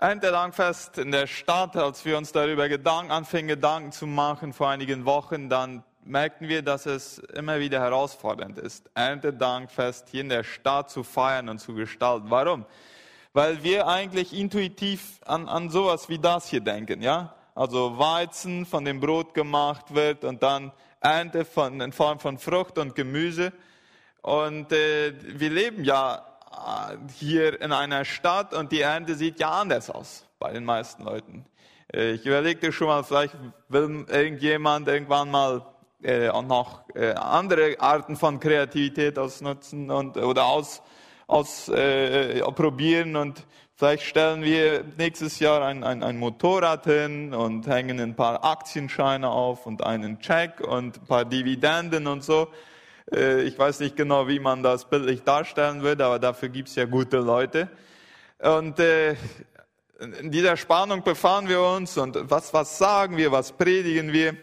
Erntedankfest in der Stadt, als wir uns darüber Gedanken, anfingen, Gedanken zu machen vor einigen Wochen, dann merkten wir, dass es immer wieder herausfordernd ist, Erntedankfest hier in der Stadt zu feiern und zu gestalten. Warum? Weil wir eigentlich intuitiv an, an sowas wie das hier denken, ja? Also Weizen von dem Brot gemacht wird und dann Ernte von, in Form von Frucht und Gemüse. Und äh, wir leben ja hier in einer Stadt und die Ernte sieht ja anders aus bei den meisten Leuten. Äh, ich überlegte schon mal, vielleicht will irgendjemand irgendwann mal äh, auch noch äh, andere Arten von Kreativität ausnutzen und oder aus, aus äh, probieren und vielleicht stellen wir nächstes Jahr ein, ein, ein Motorrad hin und hängen ein paar Aktienscheine auf und einen Check und ein paar Dividenden und so. Äh, ich weiß nicht genau, wie man das bildlich darstellen würde, aber dafür gibt es ja gute Leute. Und äh, in dieser Spannung befahren wir uns und was, was sagen wir, was predigen wir.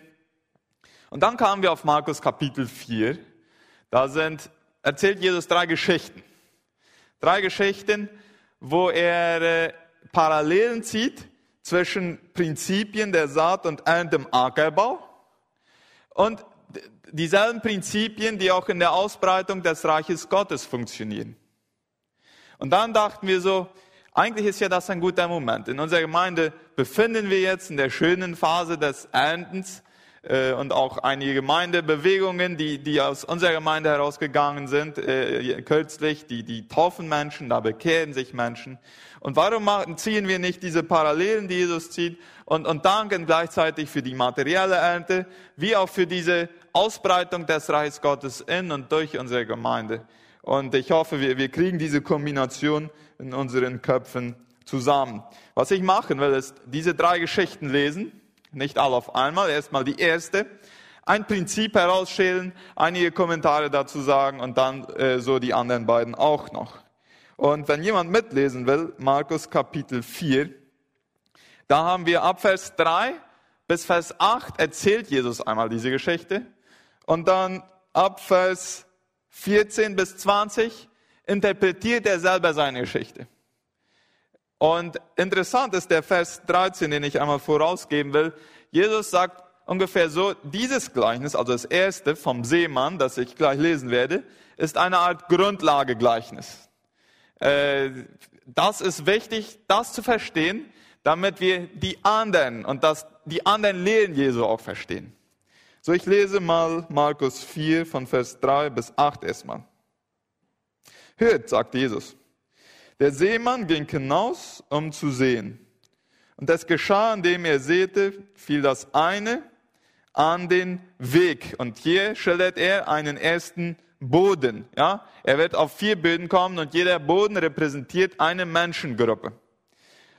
Und dann kamen wir auf Markus Kapitel 4. Da sind, erzählt Jesus drei Geschichten. Drei Geschichten, wo er äh, Parallelen zieht zwischen Prinzipien der Saat und Ernte im Ackerbau und dieselben Prinzipien, die auch in der Ausbreitung des Reiches Gottes funktionieren. Und dann dachten wir so, eigentlich ist ja das ein guter Moment. In unserer Gemeinde befinden wir jetzt in der schönen Phase des Erntens äh, und auch einige Gemeindebewegungen, die, die aus unserer Gemeinde herausgegangen sind, äh, kürzlich, die, die taufen Menschen, da bekehren sich Menschen. Und warum ziehen wir nicht diese Parallelen, die Jesus zieht, und, und danken gleichzeitig für die materielle Ernte, wie auch für diese Ausbreitung des Reichs Gottes in und durch unsere Gemeinde. Und ich hoffe, wir, wir kriegen diese Kombination in unseren Köpfen zusammen. Was ich machen will, ist diese drei Geschichten lesen, nicht alle auf einmal, erstmal die erste, ein Prinzip herausschälen, einige Kommentare dazu sagen und dann äh, so die anderen beiden auch noch. Und wenn jemand mitlesen will, Markus Kapitel 4, da haben wir ab Vers 3 bis Vers 8 erzählt Jesus einmal diese Geschichte. Und dann ab Vers 14 bis 20 interpretiert er selber seine Geschichte. Und interessant ist der Vers 13, den ich einmal vorausgeben will. Jesus sagt ungefähr so, dieses Gleichnis, also das erste vom Seemann, das ich gleich lesen werde, ist eine Art Grundlagegleichnis. Äh, das ist wichtig, das zu verstehen, damit wir die anderen und das, die anderen Lehren Jesu auch verstehen. So, ich lese mal Markus 4 von Vers 3 bis 8 erstmal. Hört, sagt Jesus. Der Seemann ging hinaus, um zu sehen. Und es geschah, indem er säte, fiel das eine an den Weg. Und hier schildert er einen ersten Boden. Ja? Er wird auf vier Böden kommen und jeder Boden repräsentiert eine Menschengruppe.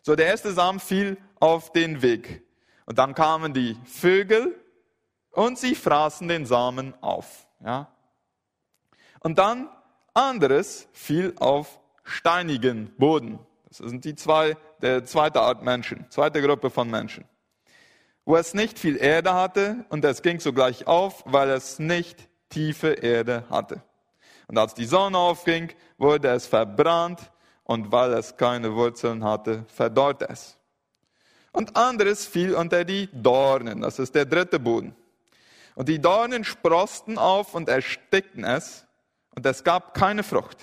So, der erste Samen fiel auf den Weg. Und dann kamen die Vögel und sie fraßen den Samen auf. Ja? Und dann anderes fiel auf steinigen Boden. Das sind die zwei, der zweite Art Menschen, zweite Gruppe von Menschen. Wo es nicht viel Erde hatte und es ging sogleich auf, weil es nicht tiefe Erde hatte. Und als die Sonne aufging, wurde es verbrannt und weil es keine Wurzeln hatte, verdorrte es. Und anderes fiel unter die Dornen, das ist der dritte Boden. Und die Dornen sprosten auf und erstickten es, und es gab keine Frucht.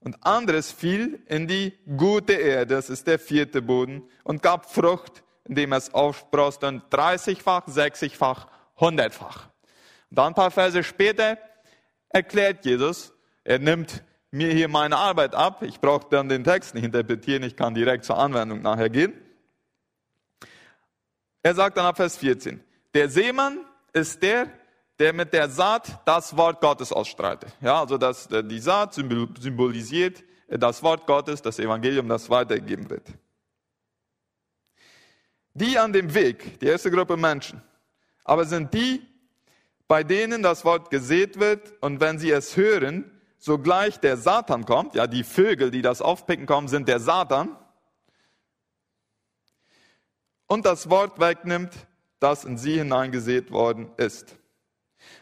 Und anderes fiel in die gute Erde, das ist der vierte Boden, und gab Frucht, indem es aufsproste, und 30-fach, 60-fach, 100-fach. Dann ein paar Verse später erklärt Jesus, er nimmt mir hier meine Arbeit ab, ich brauche dann den Text nicht interpretieren, ich kann direkt zur Anwendung nachher gehen. Er sagt dann ab Vers 14, der Seemann ist der, der mit der Saat das Wort Gottes ausstreitet. Ja, also das, die Saat symbolisiert das Wort Gottes, das Evangelium, das weitergegeben wird. Die an dem Weg, die erste Gruppe Menschen, aber sind die, bei denen das Wort gesät wird und wenn sie es hören, sogleich der Satan kommt, ja, die Vögel, die das aufpicken kommen, sind der Satan, und das Wort wegnimmt, das in sie hineingesät worden ist.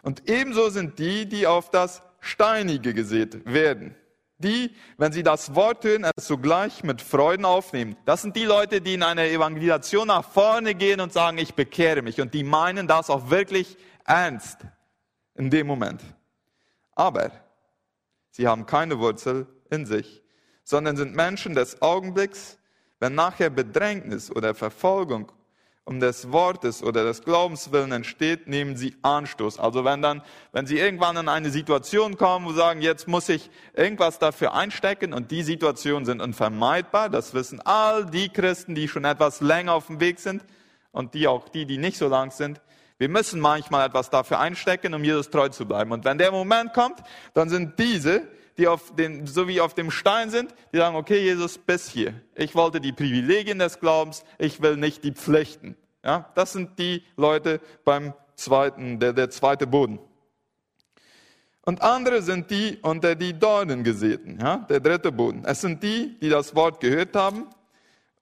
Und ebenso sind die, die auf das Steinige gesät werden. die, wenn sie das Wort hören, es sogleich mit Freuden aufnehmen. Das sind die Leute, die in einer Evangelisation nach vorne gehen und sagen, ich bekehre mich. Und die meinen das auch wirklich ernst in dem Moment. Aber sie haben keine Wurzel in sich, sondern sind Menschen des Augenblicks, wenn nachher Bedrängnis oder Verfolgung um des Wortes oder des Glaubens willen entsteht, nehmen sie Anstoß. Also wenn dann, wenn sie irgendwann in eine Situation kommen, wo sie sagen, jetzt muss ich irgendwas dafür einstecken und die Situationen sind unvermeidbar, das wissen all die Christen, die schon etwas länger auf dem Weg sind und die auch die, die nicht so lang sind. Wir müssen manchmal etwas dafür einstecken, um Jesus treu zu bleiben. Und wenn der Moment kommt, dann sind diese, die auf den, so wie auf dem Stein sind, die sagen, okay, Jesus, bis hier. Ich wollte die Privilegien des Glaubens, ich will nicht die Pflichten. Ja, das sind die Leute beim zweiten, der, der zweite Boden. Und andere sind die unter die Dornen gesäten, ja, der dritte Boden. Es sind die, die das Wort gehört haben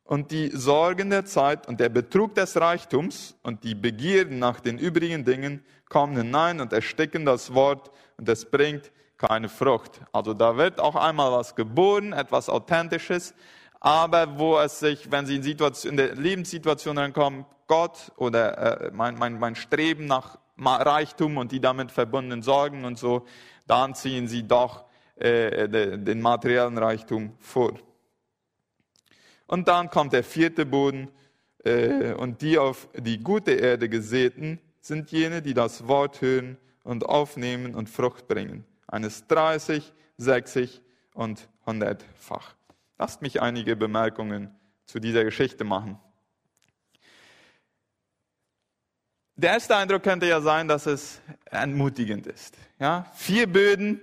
und die Sorgen der Zeit und der Betrug des Reichtums und die Begierden nach den übrigen Dingen kommen hinein und ersticken das Wort und es bringt keine Frucht. Also da wird auch einmal was geboren, etwas Authentisches, aber wo es sich, wenn sie in, Situation, in der Lebenssituation reinkommen, Gott oder äh, mein, mein, mein Streben nach Reichtum und die damit verbundenen Sorgen und so, dann ziehen sie doch äh, den materiellen Reichtum vor. Und dann kommt der vierte Boden äh, und die auf die gute Erde gesäten sind jene, die das Wort hören und aufnehmen und Frucht bringen eines 30, 60 und 100-fach. Lasst mich einige Bemerkungen zu dieser Geschichte machen. Der erste Eindruck könnte ja sein, dass es entmutigend ist. Ja? Vier Böden,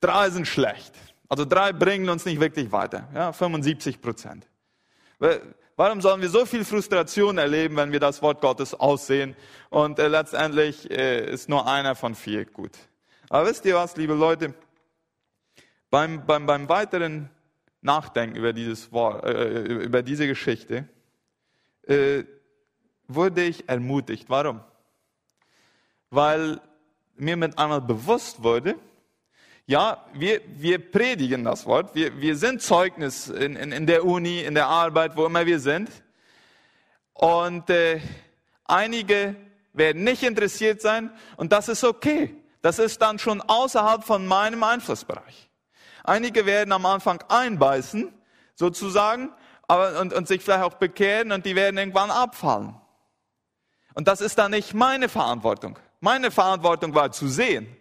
drei sind schlecht. Also drei bringen uns nicht wirklich weiter. Ja? 75 Prozent. Warum sollen wir so viel Frustration erleben, wenn wir das Wort Gottes aussehen und äh, letztendlich äh, ist nur einer von vier gut? Aber wisst ihr was, liebe Leute? Beim, beim, beim weiteren Nachdenken über, dieses Wort, äh, über diese Geschichte äh, wurde ich ermutigt. Warum? Weil mir mit einmal bewusst wurde, ja, wir, wir predigen das Wort, wir, wir sind Zeugnis in, in, in der Uni, in der Arbeit, wo immer wir sind. Und äh, einige werden nicht interessiert sein und das ist okay. Das ist dann schon außerhalb von meinem Einflussbereich. Einige werden am Anfang einbeißen, sozusagen, aber, und, und sich vielleicht auch bekehren und die werden irgendwann abfallen. Und das ist dann nicht meine Verantwortung. Meine Verantwortung war zu sehen.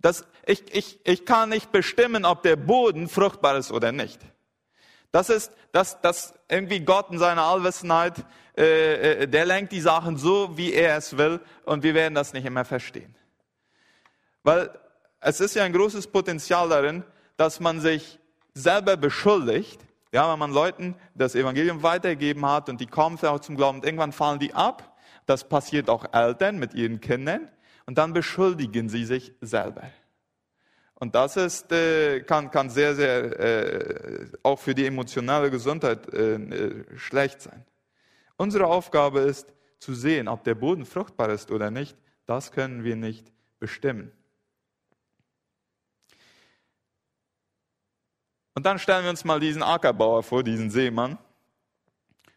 dass ich, ich, ich kann nicht bestimmen, ob der Boden fruchtbar ist oder nicht. Das ist, dass, dass irgendwie Gott in seiner Allwissenheit, äh, äh, der lenkt die Sachen so, wie er es will, und wir werden das nicht immer verstehen. Weil es ist ja ein großes Potenzial darin, dass man sich selber beschuldigt, ja, wenn man Leuten das Evangelium weitergegeben hat und die kommen auch zum Glauben und irgendwann fallen die ab. Das passiert auch Eltern mit ihren Kindern und dann beschuldigen sie sich selber. Und das ist, äh, kann, kann sehr, sehr äh, auch für die emotionale Gesundheit äh, äh schlecht sein. Unsere Aufgabe ist zu sehen, ob der Boden fruchtbar ist oder nicht. Das können wir nicht bestimmen. Und dann stellen wir uns mal diesen Ackerbauer vor, diesen Seemann.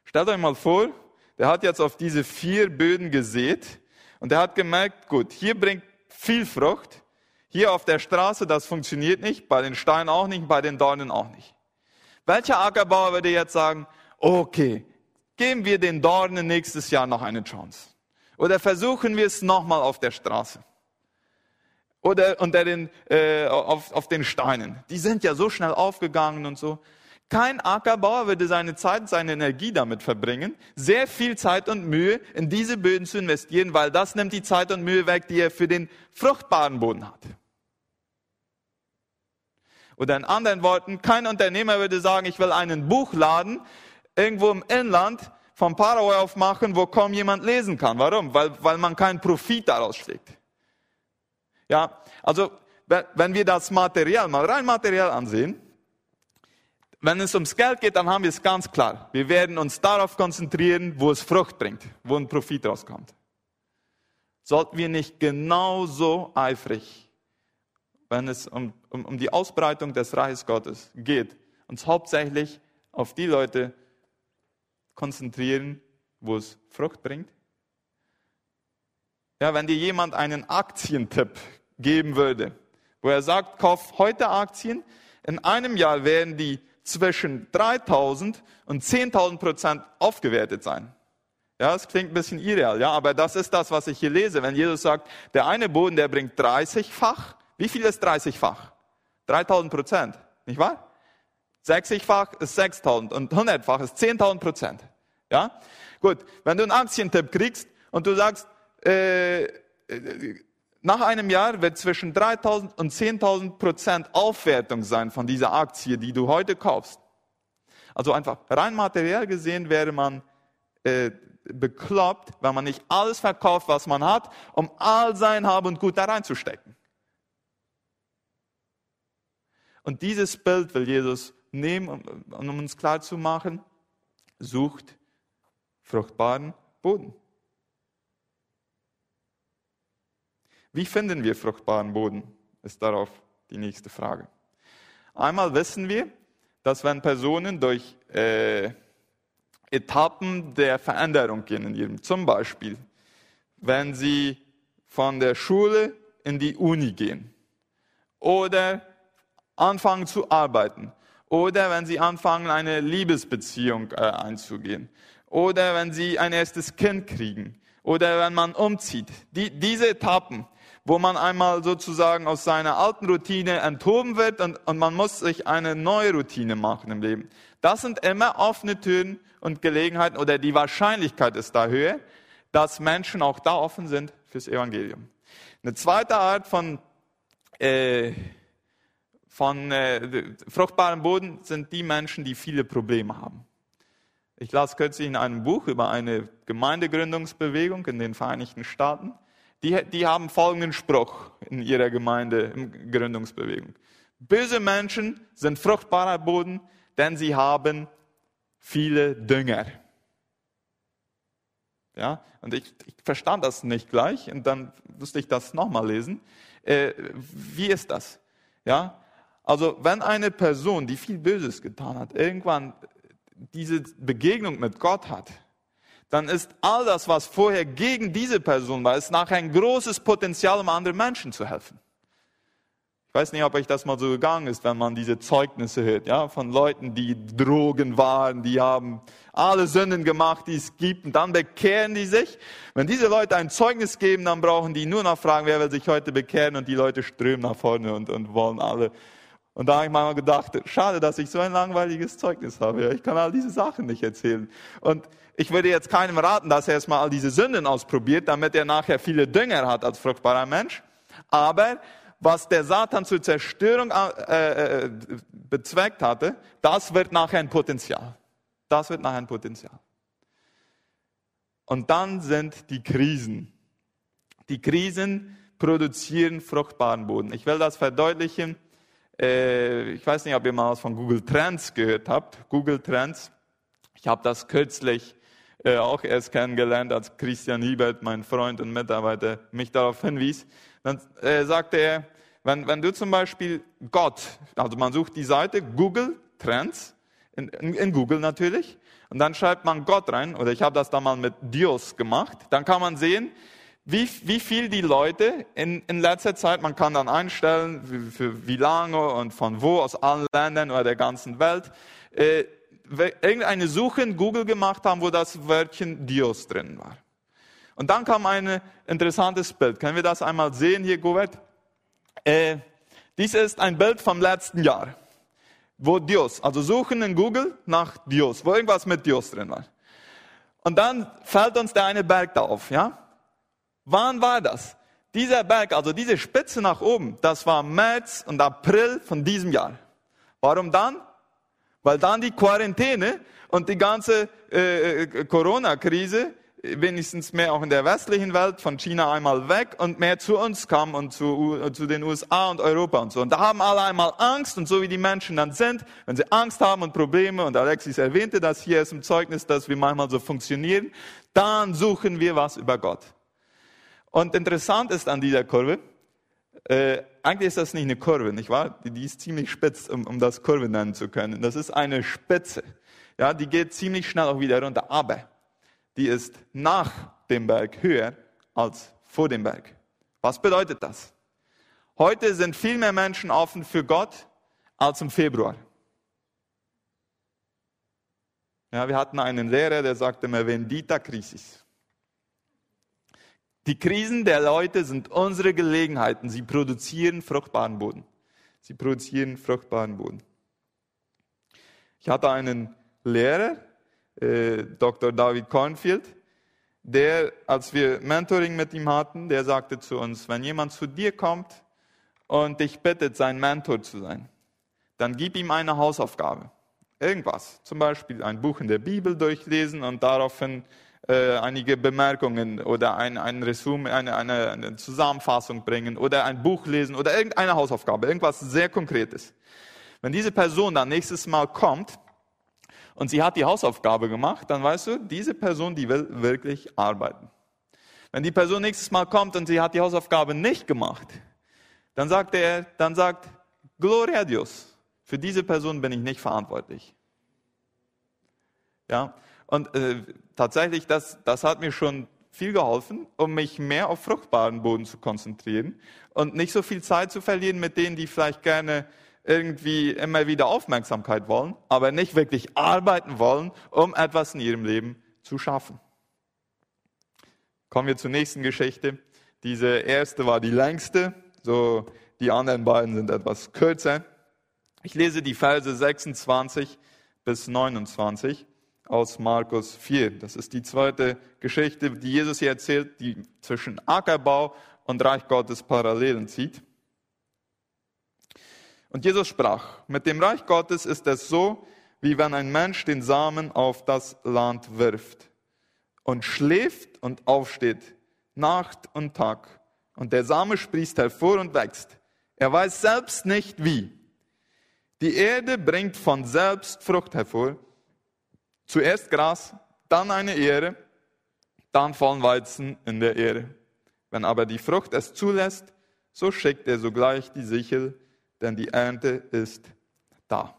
Stellt euch mal vor, der hat jetzt auf diese vier Böden gesät und der hat gemerkt, gut, hier bringt viel Frucht, hier auf der Straße, das funktioniert nicht, bei den Steinen auch nicht, bei den Dornen auch nicht. Welcher Ackerbauer würde jetzt sagen, okay, geben wir den Dornen nächstes Jahr noch eine Chance? Oder versuchen wir es nochmal auf der Straße? oder unter den, äh, auf, auf den Steinen. Die sind ja so schnell aufgegangen und so. Kein Ackerbauer würde seine Zeit, seine Energie damit verbringen, sehr viel Zeit und Mühe in diese Böden zu investieren, weil das nimmt die Zeit und Mühe weg, die er für den fruchtbaren Boden hat. Oder in anderen Worten, kein Unternehmer würde sagen, ich will einen Buchladen irgendwo im Inland vom Paraguay aufmachen, wo kaum jemand lesen kann. Warum? Weil, weil man keinen Profit daraus schlägt. Ja, also wenn wir das Material, mal rein Material ansehen, wenn es ums Geld geht, dann haben wir es ganz klar. Wir werden uns darauf konzentrieren, wo es Frucht bringt, wo ein Profit rauskommt. Sollten wir nicht genauso eifrig wenn es um, um, um die Ausbreitung des Reiches Gottes geht, uns hauptsächlich auf die Leute konzentrieren, wo es Frucht bringt? Ja, wenn dir jemand einen Aktientipp geben würde, wo er sagt, kauf heute Aktien, in einem Jahr werden die zwischen 3000 und 10.000 Prozent aufgewertet sein. Ja, das klingt ein bisschen irreal, ja, aber das ist das, was ich hier lese. Wenn Jesus sagt, der eine Boden, der bringt 30-fach. Wie viel ist 30-fach? 3000 Prozent, nicht wahr? 60-fach ist 6000 und 100-fach ist 10.000 Prozent. Ja? Gut, wenn du einen Aktientipp kriegst und du sagst, äh, nach einem Jahr wird zwischen 3000 und 10.000 Prozent Aufwertung sein von dieser Aktie, die du heute kaufst. Also einfach rein materiell gesehen wäre man äh, bekloppt, wenn man nicht alles verkauft, was man hat, um all sein Hab und Gut da reinzustecken. Und dieses Bild will Jesus nehmen, um uns klar zu machen, sucht fruchtbaren Boden. Wie finden wir fruchtbaren Boden? Ist darauf die nächste Frage. Einmal wissen wir, dass wenn Personen durch äh, Etappen der Veränderung gehen in ihrem, zum Beispiel, wenn sie von der Schule in die Uni gehen oder anfangen zu arbeiten oder wenn sie anfangen, eine Liebesbeziehung äh, einzugehen oder wenn sie ein erstes Kind kriegen oder wenn man umzieht. Die, diese Etappen, wo man einmal sozusagen aus seiner alten Routine enthoben wird und, und man muss sich eine neue Routine machen im Leben. Das sind immer offene Türen und Gelegenheiten oder die Wahrscheinlichkeit ist da höher, dass Menschen auch da offen sind fürs Evangelium. Eine zweite Art von, äh, von äh, fruchtbarem Boden sind die Menschen, die viele Probleme haben. Ich las kürzlich in einem Buch über eine Gemeindegründungsbewegung in den Vereinigten Staaten die, die haben folgenden Spruch in ihrer Gemeinde, in Gründungsbewegung. Böse Menschen sind fruchtbarer Boden, denn sie haben viele Dünger. Ja, und ich, ich verstand das nicht gleich und dann musste ich das nochmal lesen. Äh, wie ist das? Ja, also wenn eine Person, die viel Böses getan hat, irgendwann diese Begegnung mit Gott hat, dann ist all das, was vorher gegen diese Person war, ist nachher ein großes Potenzial, um anderen Menschen zu helfen. Ich weiß nicht, ob euch das mal so gegangen ist, wenn man diese Zeugnisse hört, ja, von Leuten, die Drogen waren, die haben alle Sünden gemacht, die es gibt, und dann bekehren die sich. Wenn diese Leute ein Zeugnis geben, dann brauchen die nur noch fragen, wer will sich heute bekehren, und die Leute strömen nach vorne und, und wollen alle. Und da habe ich mal gedacht, schade, dass ich so ein langweiliges Zeugnis habe. Ich kann all diese Sachen nicht erzählen. Und ich würde jetzt keinem raten, dass er erstmal all diese Sünden ausprobiert, damit er nachher viele Dünger hat als fruchtbarer Mensch. Aber was der Satan zur Zerstörung äh, äh, bezweckt hatte, das wird nachher ein Potenzial. Das wird nachher ein Potenzial. Und dann sind die Krisen. Die Krisen produzieren fruchtbaren Boden. Ich will das verdeutlichen. Äh, ich weiß nicht, ob ihr mal was von Google Trends gehört habt. Google Trends. Ich habe das kürzlich äh, auch erst kennengelernt, als Christian Hiebert, mein Freund und Mitarbeiter, mich darauf hinwies. Dann äh, sagte er, wenn, wenn du zum Beispiel Gott, also man sucht die Seite Google Trends, in, in, in Google natürlich, und dann schreibt man Gott rein, oder ich habe das da mal mit Dios gemacht, dann kann man sehen, wie, wie viel die Leute in, in letzter Zeit, man kann dann einstellen, für, für wie lange und von wo, aus allen Ländern oder der ganzen Welt, äh, irgendeine Suche in Google gemacht haben, wo das Wörtchen Dios drin war. Und dann kam ein interessantes Bild. Können wir das einmal sehen hier, Gubert? Äh, dies ist ein Bild vom letzten Jahr, wo Dios, also suchen in Google nach Dios, wo irgendwas mit Dios drin war. Und dann fällt uns der eine Berg da auf, ja? Wann war das? Dieser Berg, also diese Spitze nach oben, das war März und April von diesem Jahr. Warum dann? Weil dann die Quarantäne und die ganze äh, äh, Corona-Krise, wenigstens mehr auch in der westlichen Welt, von China einmal weg und mehr zu uns kam und zu, zu den USA und Europa und so. Und da haben alle einmal Angst und so wie die Menschen dann sind, wenn sie Angst haben und Probleme, und Alexis erwähnte das hier ist im Zeugnis, dass wir manchmal so funktionieren, dann suchen wir was über Gott. Und interessant ist an dieser Kurve, äh, eigentlich ist das nicht eine Kurve, nicht wahr? Die, die ist ziemlich spitz, um, um das Kurve nennen zu können. Das ist eine Spitze. Ja, die geht ziemlich schnell auch wieder runter. Aber die ist nach dem Berg höher als vor dem Berg. Was bedeutet das? Heute sind viel mehr Menschen offen für Gott als im Februar. Ja, wir hatten einen Lehrer, der sagte immer Vendita Crisis. Die Krisen der Leute sind unsere Gelegenheiten. Sie produzieren fruchtbaren Boden. Sie produzieren fruchtbaren Boden. Ich hatte einen Lehrer, äh, Dr. David Cornfield, der, als wir Mentoring mit ihm hatten, der sagte zu uns, wenn jemand zu dir kommt und dich bittet, sein Mentor zu sein, dann gib ihm eine Hausaufgabe. Irgendwas. Zum Beispiel ein Buch in der Bibel durchlesen und daraufhin äh, einige Bemerkungen oder ein, ein Resümee, eine, eine, eine Zusammenfassung bringen oder ein Buch lesen oder irgendeine Hausaufgabe, irgendwas sehr Konkretes. Wenn diese Person dann nächstes Mal kommt und sie hat die Hausaufgabe gemacht, dann weißt du, diese Person, die will wirklich arbeiten. Wenn die Person nächstes Mal kommt und sie hat die Hausaufgabe nicht gemacht, dann sagt er, dann sagt Gloria Dios. Für diese Person bin ich nicht verantwortlich. Ja, und äh, tatsächlich, das, das hat mir schon viel geholfen, um mich mehr auf fruchtbaren Boden zu konzentrieren und nicht so viel Zeit zu verlieren mit denen, die vielleicht gerne irgendwie immer wieder Aufmerksamkeit wollen, aber nicht wirklich arbeiten wollen, um etwas in ihrem Leben zu schaffen. Kommen wir zur nächsten Geschichte. Diese erste war die längste, so die anderen beiden sind etwas kürzer. Ich lese die Verse 26 bis 29 aus Markus 4. Das ist die zweite Geschichte, die Jesus hier erzählt, die zwischen Ackerbau und Reich Gottes Parallelen zieht. Und Jesus sprach, mit dem Reich Gottes ist es so, wie wenn ein Mensch den Samen auf das Land wirft und schläft und aufsteht, Nacht und Tag. Und der Same sprießt hervor und wächst. Er weiß selbst nicht wie. Die Erde bringt von selbst Frucht hervor Zuerst Gras, dann eine Ehre, dann fallen Weizen in der Ehre. Wenn aber die Frucht es zulässt, so schickt er sogleich die Sichel, denn die Ernte ist da.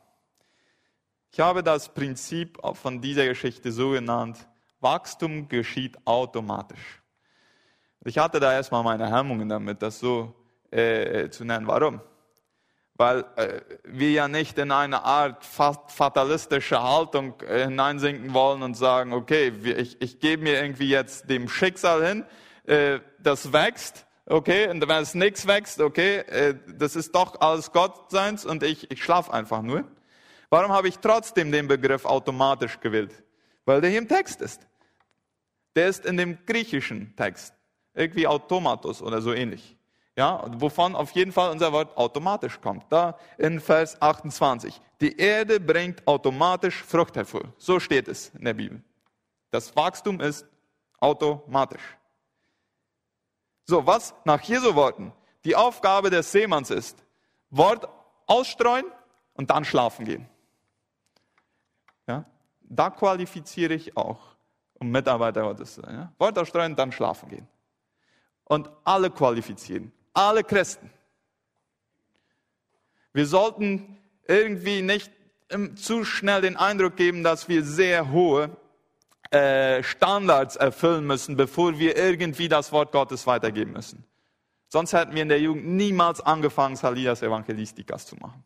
Ich habe das Prinzip von dieser Geschichte so genannt, Wachstum geschieht automatisch. Ich hatte da erstmal meine Hemmungen damit, das so äh, zu nennen. Warum? Weil äh, wir ja nicht in eine Art fatalistische Haltung äh, hineinsinken wollen und sagen, okay, ich, ich gebe mir irgendwie jetzt dem Schicksal hin, äh, das wächst, okay, und wenn es nichts wächst, okay, äh, das ist doch alles Gottseins und ich, ich schlafe einfach nur. Warum habe ich trotzdem den Begriff automatisch gewählt? Weil der hier im Text ist. Der ist in dem griechischen Text. Irgendwie Automatus oder so ähnlich ja, wovon auf jeden Fall unser Wort automatisch kommt. Da in Vers 28. Die Erde bringt automatisch Frucht hervor. So steht es in der Bibel. Das Wachstum ist automatisch. So, was nach Jesu Worten die Aufgabe des Seemanns ist, Wort ausstreuen und dann schlafen gehen. Ja, da qualifiziere ich auch, um Mitarbeiter Gottes zu sein. Ja? Wort ausstreuen, dann schlafen gehen. Und alle qualifizieren alle Christen. Wir sollten irgendwie nicht zu schnell den Eindruck geben, dass wir sehr hohe äh, Standards erfüllen müssen, bevor wir irgendwie das Wort Gottes weitergeben müssen. Sonst hätten wir in der Jugend niemals angefangen, Salidas Evangelistikas zu machen.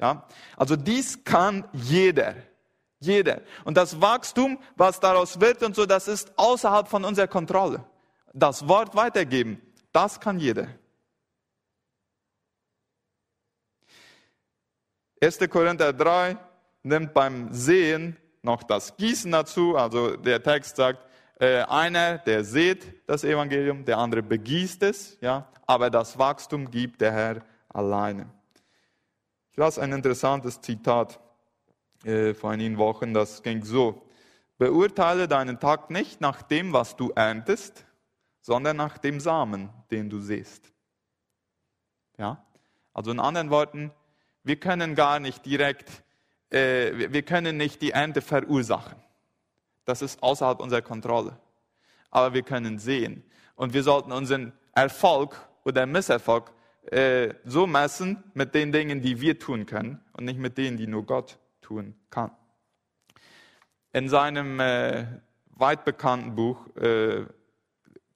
Ja? Also dies kann jeder. Jeder. Und das Wachstum, was daraus wird und so, das ist außerhalb von unserer Kontrolle das Wort weitergeben, das kann jeder. 1. Korinther 3 nimmt beim Sehen noch das Gießen dazu. Also der Text sagt, äh, einer, der seht das Evangelium, der andere begießt es, ja, aber das Wachstum gibt der Herr alleine. Ich las ein interessantes Zitat äh, vor einigen Wochen, das ging so. Beurteile deinen Tag nicht nach dem, was du erntest, sondern nach dem Samen, den du siehst. Ja? Also in anderen Worten, wir können gar nicht direkt, äh, wir können nicht die Ernte verursachen. Das ist außerhalb unserer Kontrolle. Aber wir können sehen. Und wir sollten unseren Erfolg oder Misserfolg äh, so messen mit den Dingen, die wir tun können und nicht mit denen, die nur Gott tun kann. In seinem äh, weit bekannten Buch äh,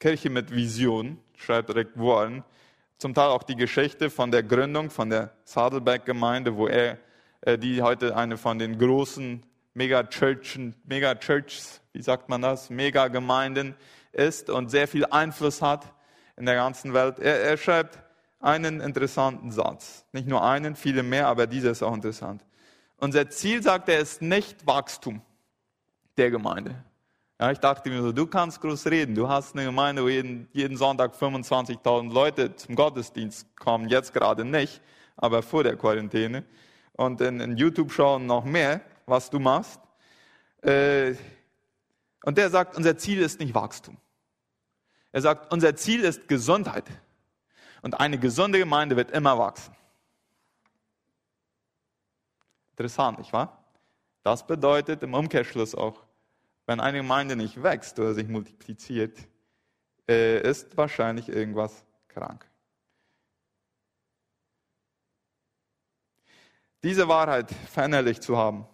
Kirche mit Vision schreibt Rick Warren zum Teil auch die Geschichte von der Gründung von der Saddleback-Gemeinde, wo er, äh, die heute eine von den großen Mega-Churchen, Mega-Churches, wie sagt man das, Mega-Gemeinden ist und sehr viel Einfluss hat in der ganzen Welt. Er, er schreibt einen interessanten Satz. Nicht nur einen, viele mehr, aber dieser ist auch interessant. Unser Ziel, sagt er, ist nicht Wachstum der Gemeinde. Ja, ich dachte mir so, du kannst groß reden. Du hast eine Gemeinde, wo jeden, jeden Sonntag 25.000 Leute zum Gottesdienst kommen. Jetzt gerade nicht, aber vor der Quarantäne. Und in, in YouTube schauen noch mehr, was du machst. Äh, und der sagt, unser Ziel ist nicht Wachstum. Er sagt, unser Ziel ist Gesundheit. Und eine gesunde Gemeinde wird immer wachsen. Interessant, nicht wahr? Das bedeutet im Umkehrschluss auch, wenn eine Gemeinde nicht wächst oder sich multipliziert, äh, ist wahrscheinlich irgendwas krank. Diese Wahrheit verinnerlicht zu haben,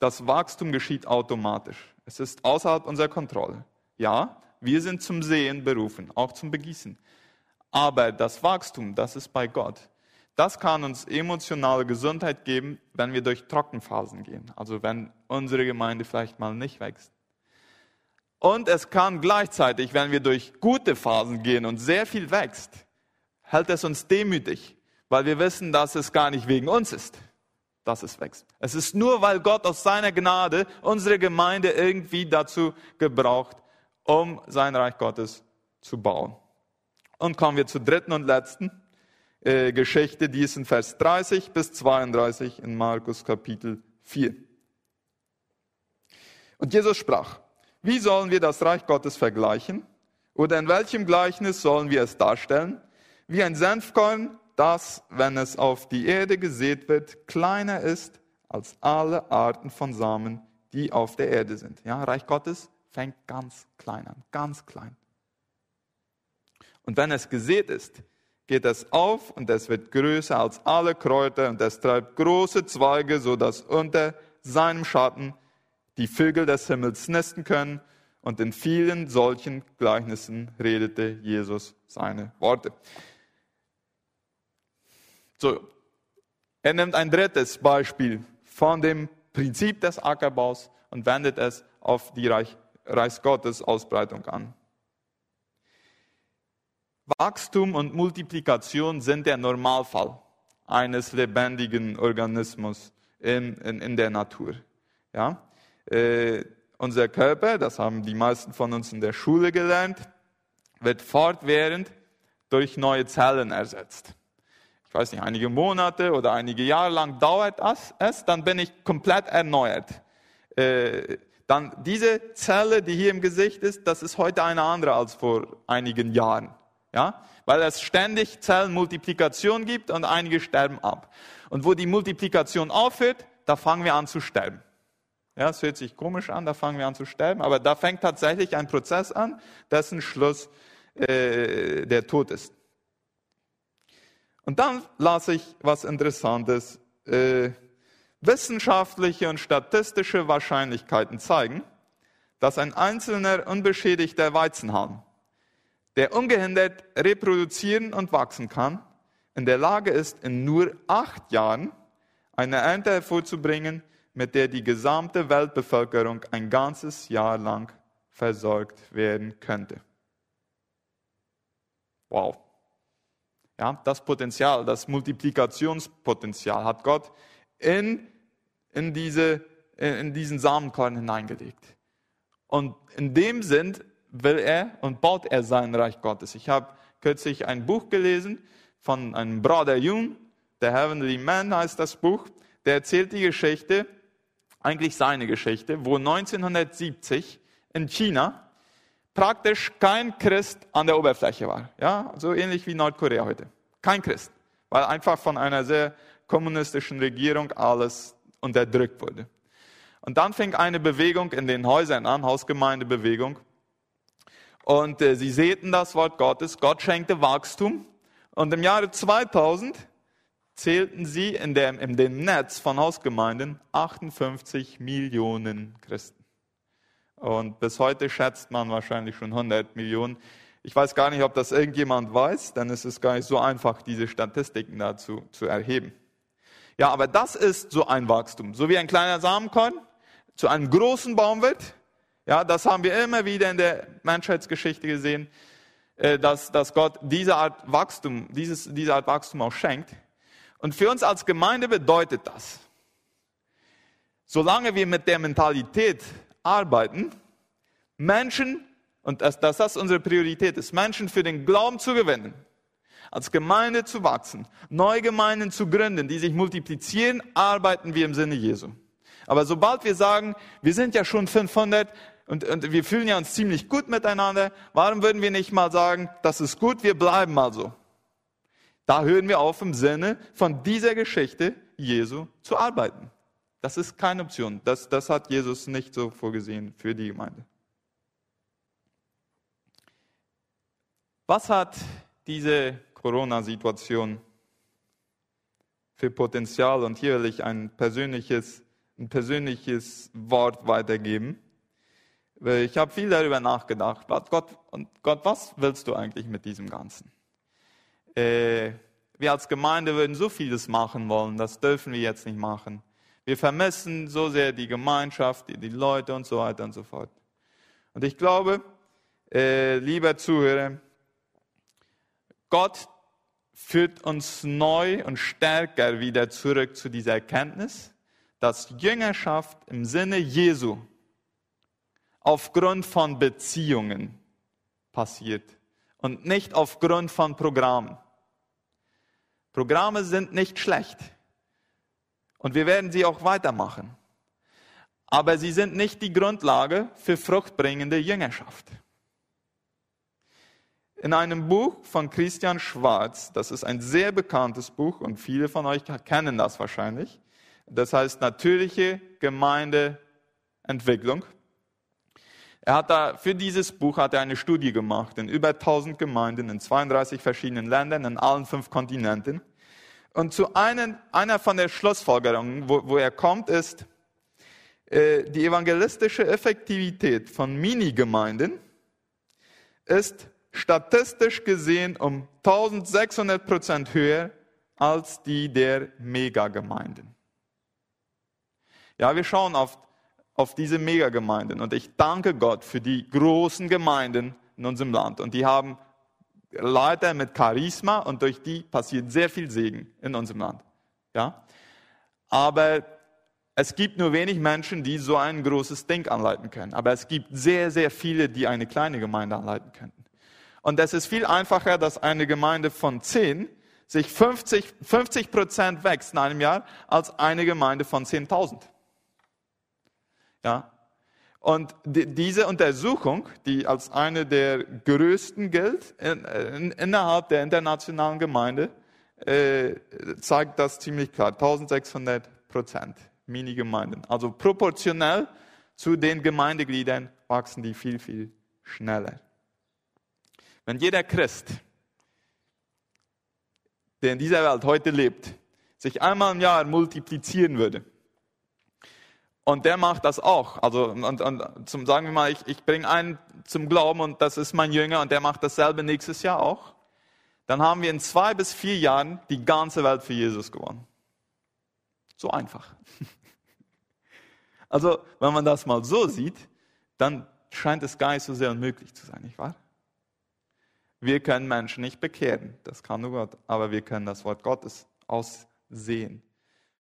das Wachstum geschieht automatisch. Es ist außerhalb unserer Kontrolle. Ja, wir sind zum Sehen berufen, auch zum Begießen. Aber das Wachstum, das ist bei Gott. Das kann uns emotionale Gesundheit geben, wenn wir durch Trockenphasen gehen. Also wenn unsere Gemeinde vielleicht mal nicht wächst. Und es kann gleichzeitig, wenn wir durch gute Phasen gehen und sehr viel wächst, hält es uns demütig, weil wir wissen, dass es gar nicht wegen uns ist, dass es wächst. Es ist nur, weil Gott aus seiner Gnade unsere Gemeinde irgendwie dazu gebraucht, um sein Reich Gottes zu bauen. Und kommen wir zur dritten und letzten äh, Geschichte, die ist in Vers 30 bis 32 in Markus Kapitel 4. Und Jesus sprach, wie sollen wir das Reich Gottes vergleichen? Oder in welchem Gleichnis sollen wir es darstellen? Wie ein Senfkorn, das, wenn es auf die Erde gesät wird, kleiner ist als alle Arten von Samen, die auf der Erde sind. Ja, Reich Gottes fängt ganz klein an, ganz klein. Und wenn es gesät ist, geht es auf und es wird größer als alle Kräuter und es treibt große Zweige, so dass unter seinem Schatten die Vögel des Himmels nisten können. Und in vielen solchen Gleichnissen redete Jesus seine Worte. So, er nimmt ein drittes Beispiel von dem Prinzip des Ackerbaus und wendet es auf die Reich, Reichsgottes Ausbreitung an. Wachstum und Multiplikation sind der Normalfall eines lebendigen Organismus in, in, in der Natur. Ja? Äh, unser Körper, das haben die meisten von uns in der Schule gelernt, wird fortwährend durch neue Zellen ersetzt. Ich weiß nicht, einige Monate oder einige Jahre lang dauert es, dann bin ich komplett erneuert. Äh, dann diese Zelle, die hier im Gesicht ist, das ist heute eine andere als vor einigen Jahren. Ja? Weil es ständig Zellenmultiplikation gibt und einige sterben ab. Und wo die Multiplikation aufhört, da fangen wir an zu sterben. Ja, es hört sich komisch an, da fangen wir an zu sterben, aber da fängt tatsächlich ein Prozess an, dessen Schluss äh, der Tod ist. Und dann las ich was Interessantes. Äh, wissenschaftliche und statistische Wahrscheinlichkeiten zeigen, dass ein einzelner unbeschädigter Weizenhalm der ungehindert reproduzieren und wachsen kann, in der Lage ist, in nur acht Jahren eine Ernte hervorzubringen, mit der die gesamte Weltbevölkerung ein ganzes Jahr lang versorgt werden könnte. Wow. Ja, das Potenzial, das Multiplikationspotenzial hat Gott in, in, diese, in diesen Samenkorn hineingelegt. Und in dem Sinn will er und baut er sein Reich Gottes. Ich habe kürzlich ein Buch gelesen von einem Brother Jung, The Heavenly Man heißt das Buch. Der erzählt die Geschichte, eigentlich seine Geschichte, wo 1970 in China praktisch kein Christ an der Oberfläche war. Ja, so ähnlich wie Nordkorea heute. Kein Christ, weil einfach von einer sehr kommunistischen Regierung alles unterdrückt wurde. Und dann fing eine Bewegung in den Häusern an, Hausgemeindebewegung, Und äh, sie säten das Wort Gottes. Gott schenkte Wachstum. Und im Jahre 2000 zählten sie in dem, in dem Netz von Hausgemeinden 58 Millionen Christen. Und bis heute schätzt man wahrscheinlich schon 100 Millionen. Ich weiß gar nicht, ob das irgendjemand weiß, denn es ist gar nicht so einfach, diese Statistiken dazu zu erheben. Ja, aber das ist so ein Wachstum. So wie ein kleiner Samenkorn zu einem großen Baum wird. Ja, das haben wir immer wieder in der Menschheitsgeschichte gesehen, äh, dass, dass Gott diese Art Wachstum, dieses, diese Art Wachstum auch schenkt. Und für uns als Gemeinde bedeutet das, solange wir mit der Mentalität arbeiten, Menschen, und dass, dass das unsere Priorität ist, Menschen für den Glauben zu gewinnen, als Gemeinde zu wachsen, neue Gemeinden zu gründen, die sich multiplizieren, arbeiten wir im Sinne Jesu. Aber sobald wir sagen, wir sind ja schon 500 und, und wir fühlen ja uns ziemlich gut miteinander, warum würden wir nicht mal sagen, das ist gut, wir bleiben mal so? Da hören wir auf, im Sinne von dieser Geschichte Jesu zu arbeiten. Das ist keine Option. Das, das hat Jesus nicht so vorgesehen für die Gemeinde. Was hat diese Corona-Situation für Potenzial? Und hier will ich ein persönliches, ein persönliches Wort weitergeben. Ich habe viel darüber nachgedacht. Gott, und Gott, was willst du eigentlich mit diesem Ganzen? Äh, wir als Gemeinde würden so vieles machen wollen, das dürfen wir jetzt nicht machen. Wir vermissen so sehr die Gemeinschaft, die, die Leute und so weiter und so fort. Und ich glaube, äh, lieber Zuhörer, Gott führt uns neu und stärker wieder zurück zu dieser Erkenntnis, dass Jüngerschaft im Sinne Jesu aufgrund von Beziehungen passiert und nicht aufgrund von Programmen. Programme sind nicht schlecht. Und wir werden sie auch weitermachen. Aber sie sind nicht die Grundlage für fruchtbringende Jüngerschaft. In einem Buch von Christian Schwarz, das ist ein sehr bekanntes Buch und viele von euch kennen das wahrscheinlich, das heißt natürliche Gemeindeentwicklung. Er hat da, für dieses Buch hat er eine Studie gemacht in über 1000 Gemeinden in 32 verschiedenen Ländern, in allen fünf Kontinenten. Und zu einen, einer von den Schlussfolgerungen, wo, wo er kommt, ist, äh, die evangelistische Effektivität von Minigemeinden ist statistisch gesehen um 1600 Prozent höher als die der Megagemeinden. Ja, wir schauen auf auf diese Megagemeinden. Und ich danke Gott für die großen Gemeinden in unserem Land. Und die haben Leiter mit Charisma und durch die passiert sehr viel Segen in unserem Land. Ja? Aber es gibt nur wenig Menschen, die so ein großes Ding anleiten können. Aber es gibt sehr, sehr viele, die eine kleine Gemeinde anleiten könnten. Und es ist viel einfacher, dass eine Gemeinde von zehn sich 50, 50 Prozent wächst in einem Jahr, als eine Gemeinde von 10.000. Ja? Und die, diese Untersuchung, die als eine der größten gilt in, in, innerhalb der internationalen Gemeinde, äh, zeigt das ziemlich klar. 1600 Prozent Mini-Gemeinden. Also proportionell zu den Gemeindegliedern wachsen die viel, viel schneller. Wenn jeder Christ, der in dieser Welt heute lebt, sich einmal im Jahr multiplizieren würde, und der macht das auch. Also, und, und zum, sagen wir mal, ich, ich bringe einen zum Glauben und das ist mein Jünger und der macht dasselbe nächstes Jahr auch. Dann haben wir in zwei bis vier Jahren die ganze Welt für Jesus gewonnen. So einfach. Also, wenn man das mal so sieht, dann scheint es gar nicht so sehr unmöglich zu sein, nicht wahr? Wir können Menschen nicht bekehren, das kann nur Gott, aber wir können das Wort Gottes aussehen